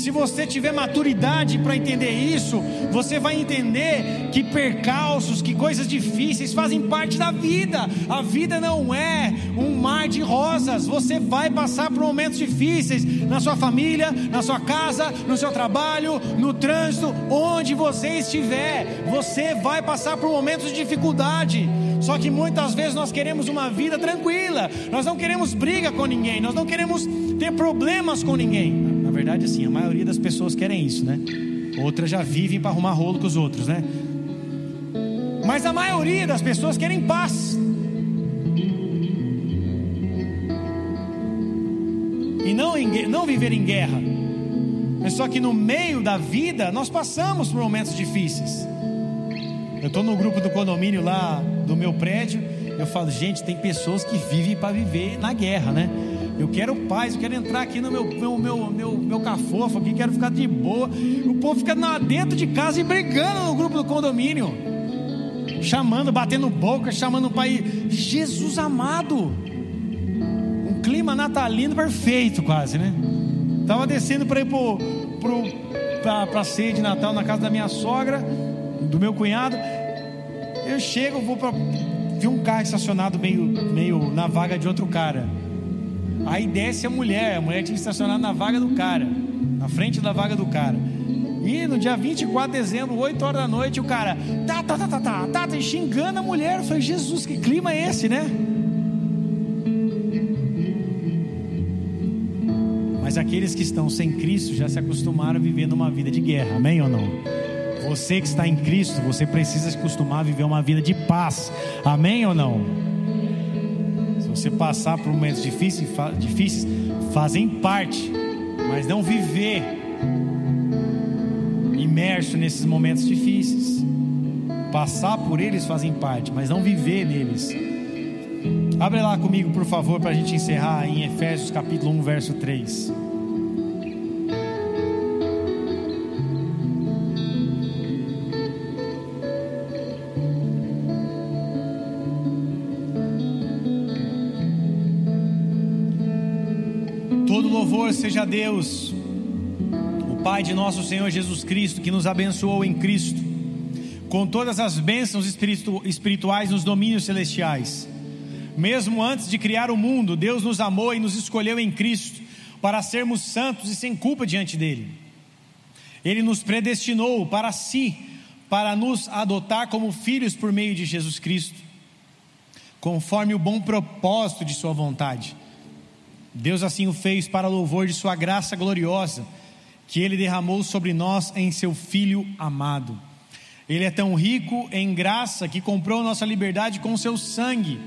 Speaker 1: se você tiver maturidade para entender isso, você vai entender que percalços, que coisas difíceis fazem parte da vida. A vida não é um mar de rosas. Você vai passar por momentos difíceis na sua família, na sua casa, no seu trabalho, no trânsito, onde você estiver. Você vai passar por momentos de dificuldade. Só que muitas vezes nós queremos uma vida tranquila, nós não queremos briga com ninguém, nós não queremos ter problemas com ninguém. Verdade, assim, a maioria das pessoas querem isso, né? Outras já vivem para arrumar rolo com os outros, né? Mas a maioria das pessoas querem paz. E não, em, não viver em guerra. Mas só que no meio da vida nós passamos por momentos difíceis. Eu estou no grupo do condomínio lá do meu prédio. Eu falo, gente, tem pessoas que vivem para viver na guerra, né? Eu quero paz, eu quero entrar aqui no meu, meu, meu, meu, meu cafofo aqui, quero ficar de boa. O povo fica dentro de casa e brigando no grupo do condomínio. Chamando, batendo boca, chamando o pai. Jesus amado. Um clima natalino perfeito, quase, né? Tava descendo para ir pro, pro, pra, pra ceia de Natal na casa da minha sogra, do meu cunhado. Eu chego, vou para. Vi um carro estacionado meio, meio na vaga de outro cara. Aí desce a mulher, a mulher tinha estacionar na vaga do cara, na frente da vaga do cara. E no dia 24 de dezembro, 8 horas da noite, o cara tá, tá, tá, tá, tá, tá, tá xingando a mulher. Eu falei, Jesus, que clima é esse, né? Mas aqueles que estão sem Cristo já se acostumaram a viver numa vida de guerra, amém ou não? Você que está em Cristo, você precisa se acostumar a viver uma vida de paz, amém ou não? Você passar por momentos difíceis, difíceis fazem parte, mas não viver imerso nesses momentos difíceis. Passar por eles fazem parte, mas não viver neles. Abre lá comigo, por favor, para a gente encerrar em Efésios capítulo 1, verso 3. Seja Deus, o Pai de nosso Senhor Jesus Cristo, que nos abençoou em Cristo, com todas as bênçãos espirituais nos domínios celestiais mesmo antes de criar o mundo, Deus nos amou e nos escolheu em Cristo para sermos santos e sem culpa diante dele. Ele nos predestinou para si, para nos adotar como filhos por meio de Jesus Cristo, conforme o bom propósito de Sua vontade. Deus assim o fez para louvor de Sua graça gloriosa, que Ele derramou sobre nós em Seu Filho amado. Ele é tão rico em graça que comprou nossa liberdade com Seu sangue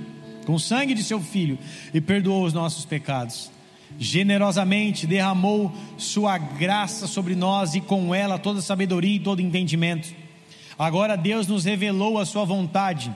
Speaker 1: com o sangue de seu filho e perdoou os nossos pecados. Generosamente derramou sua graça sobre nós e com ela toda sabedoria e todo entendimento. Agora Deus nos revelou a sua vontade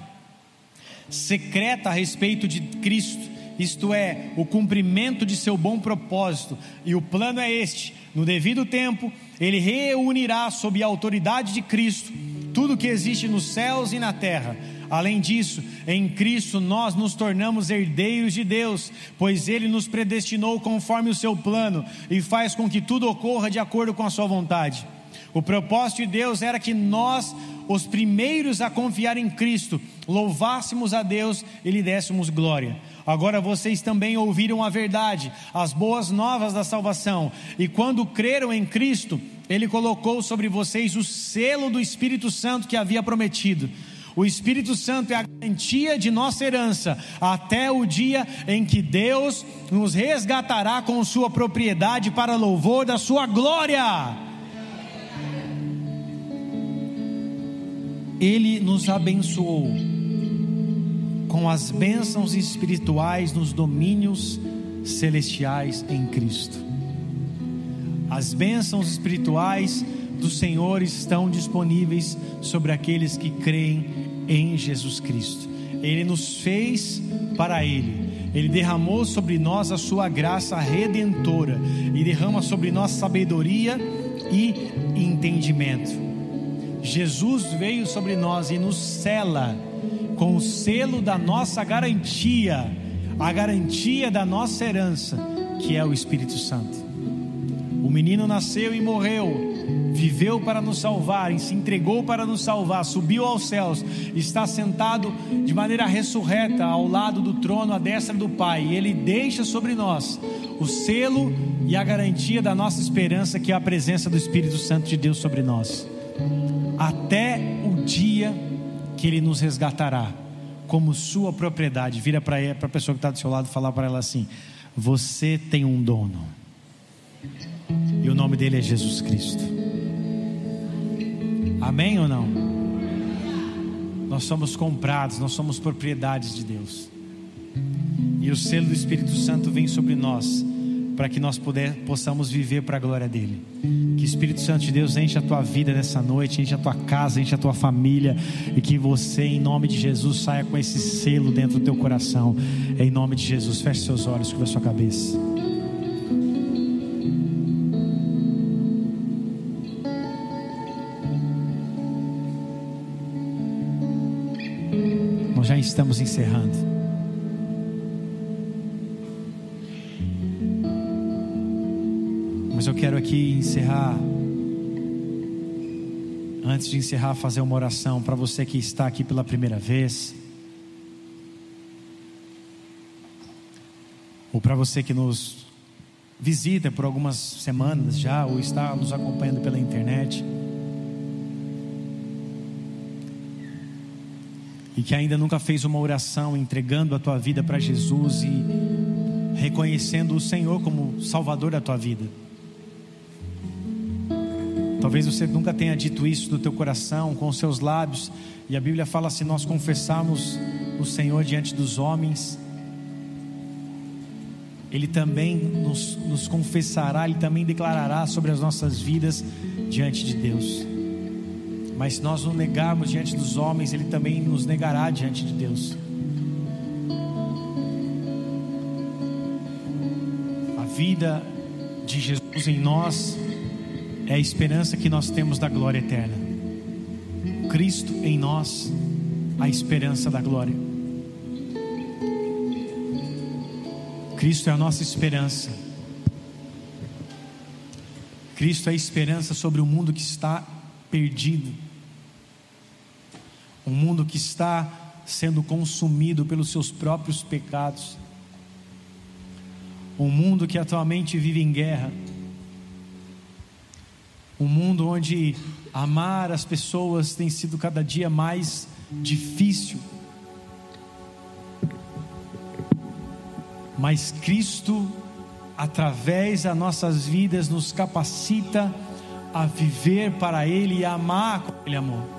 Speaker 1: secreta a respeito de Cristo, isto é, o cumprimento de seu bom propósito, e o plano é este: no devido tempo, ele reunirá sob a autoridade de Cristo tudo que existe nos céus e na terra Além disso, em Cristo nós nos tornamos herdeiros de Deus, pois Ele nos predestinou conforme o seu plano e faz com que tudo ocorra de acordo com a sua vontade. O propósito de Deus era que nós, os primeiros a confiar em Cristo, louvássemos a Deus e lhe dessemos glória. Agora vocês também ouviram a verdade, as boas novas da salvação, e quando creram em Cristo, Ele colocou sobre vocês o selo do Espírito Santo que havia prometido. O Espírito Santo é a garantia de nossa herança até o dia em que Deus nos resgatará com sua propriedade para louvor da sua glória. Ele nos abençoou com as bênçãos espirituais nos domínios celestiais em Cristo. As bênçãos espirituais do Senhor estão disponíveis sobre aqueles que creem em Jesus Cristo. Ele nos fez para Ele. Ele derramou sobre nós a sua graça redentora e derrama sobre nós sabedoria e entendimento. Jesus veio sobre nós e nos cela com o selo da nossa garantia, a garantia da nossa herança, que é o Espírito Santo. O menino nasceu e morreu, viveu para nos salvar, se entregou para nos salvar, subiu aos céus, está sentado de maneira ressurreta ao lado do trono, à destra do Pai, e Ele deixa sobre nós o selo e a garantia da nossa esperança, que é a presença do Espírito Santo de Deus sobre nós, até o dia que Ele nos resgatará como sua propriedade. Vira para a pessoa que está do seu lado e falar para ela assim: Você tem um dono. E o nome dele é Jesus Cristo. Amém ou não? Nós somos comprados, nós somos propriedades de Deus. E o selo do Espírito Santo vem sobre nós, para que nós puder, possamos viver para a glória dele. Que o Espírito Santo de Deus enche a tua vida nessa noite, enche a tua casa, enche a tua família, e que você, em nome de Jesus, saia com esse selo dentro do teu coração. Em nome de Jesus, feche seus olhos, cubra sua cabeça. estamos encerrando. Eu quero aqui encerrar. Antes de encerrar, fazer uma oração para você que está aqui pela primeira vez. Ou para você que nos visita por algumas semanas já, ou está nos acompanhando pela internet. e que ainda nunca fez uma oração entregando a tua vida para Jesus e reconhecendo o Senhor como Salvador da tua vida. Talvez você nunca tenha dito isso do teu coração, com os seus lábios, e a Bíblia fala: se nós confessarmos o Senhor diante dos homens, Ele também nos, nos confessará, Ele também declarará sobre as nossas vidas diante de Deus. Mas se nós nos negarmos diante dos homens, Ele também nos negará diante de Deus. A vida de Jesus em nós é a esperança que nós temos da glória eterna. Cristo em nós, a esperança da glória. Cristo é a nossa esperança. Cristo é a esperança sobre o mundo que está perdido, um mundo que está sendo consumido pelos seus próprios pecados, um mundo que atualmente vive em guerra, um mundo onde amar as pessoas tem sido cada dia mais difícil. Mas Cristo, através das nossas vidas, nos capacita a viver para Ele e amar como Ele amou.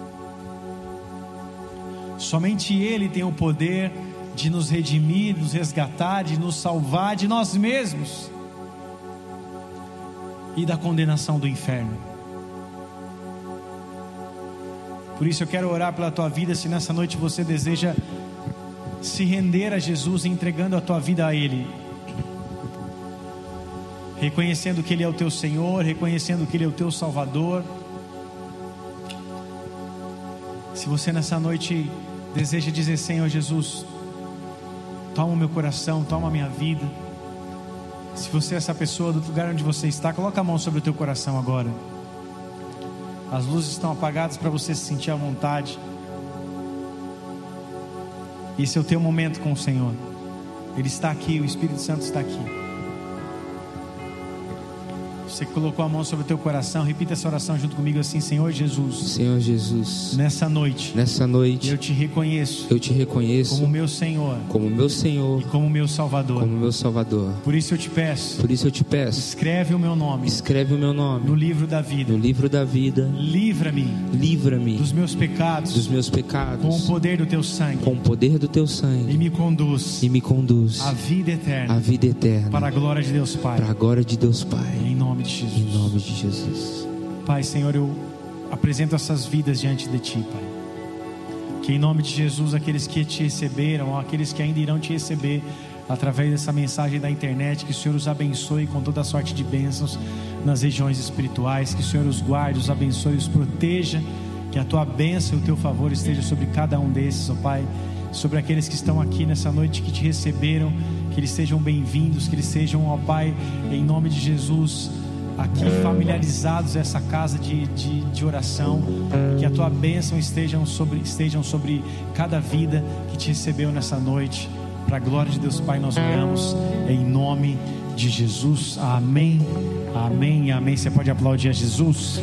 Speaker 1: Somente Ele tem o poder de nos redimir, nos resgatar, de nos salvar de nós mesmos e da condenação do inferno. Por isso eu quero orar pela tua vida, se nessa noite você deseja se render a Jesus, entregando a tua vida a Ele, reconhecendo que Ele é o teu Senhor, reconhecendo que Ele é o teu Salvador. Se você nessa noite deseja dizer: Senhor Jesus, toma o meu coração, toma a minha vida. Se você é essa pessoa do lugar onde você está, coloca a mão sobre o teu coração agora. As luzes estão apagadas para você se sentir à vontade. Esse é o teu momento com o Senhor. Ele está aqui, o Espírito Santo está aqui. Você colocou a mão sobre o teu coração, repita essa oração junto comigo assim, Senhor Jesus.
Speaker 2: Senhor Jesus,
Speaker 1: Nessa noite,
Speaker 2: nessa noite
Speaker 1: eu te reconheço
Speaker 2: eu te reconheço
Speaker 1: como meu Senhor
Speaker 2: como meu Senhor,
Speaker 1: e como meu Salvador.
Speaker 2: como meu Salvador.
Speaker 1: Por isso eu te peço,
Speaker 2: Por isso eu te peço,
Speaker 1: escreve o meu nome
Speaker 2: escreve o meu
Speaker 1: no
Speaker 2: nome
Speaker 1: livro da vida.
Speaker 2: no livro da vida.
Speaker 1: Livra-me
Speaker 2: Livra-me
Speaker 1: dos meus pecados
Speaker 2: dos meus
Speaker 1: com o
Speaker 2: pecados
Speaker 1: poder do teu sangue
Speaker 2: com o poder do teu
Speaker 1: e
Speaker 2: sangue
Speaker 1: me conduz
Speaker 2: e me conduz
Speaker 1: à vida
Speaker 2: à
Speaker 1: eterna
Speaker 2: vida eterna
Speaker 1: para a glória de Deus Pai.
Speaker 2: para a glória de Deus Pai.
Speaker 1: Em nome de
Speaker 2: Em
Speaker 1: Jesus.
Speaker 2: nome de Jesus.
Speaker 1: Pai, Senhor, eu apresento essas vidas diante de Ti, Pai. Que em nome de Jesus, aqueles que te receberam, aqueles que ainda irão te receber através dessa mensagem da internet, que o Senhor os abençoe com toda a sorte de bênçãos nas regiões espirituais, que o Senhor os guarde, os abençoe, os proteja, que a Tua bênção e o Teu favor esteja sobre cada um desses, ó Pai, sobre aqueles que estão aqui nessa noite que te receberam, que eles sejam bem-vindos, que eles sejam, ó Pai, em nome de Jesus, aqui familiarizados a essa casa de, de, de oração, que a tua bênção estejam sobre, estejam sobre cada vida que te recebeu nessa noite. Para a glória de Deus Pai, nós oramos em nome de Jesus. Amém. Amém. Amém. Você pode aplaudir a Jesus.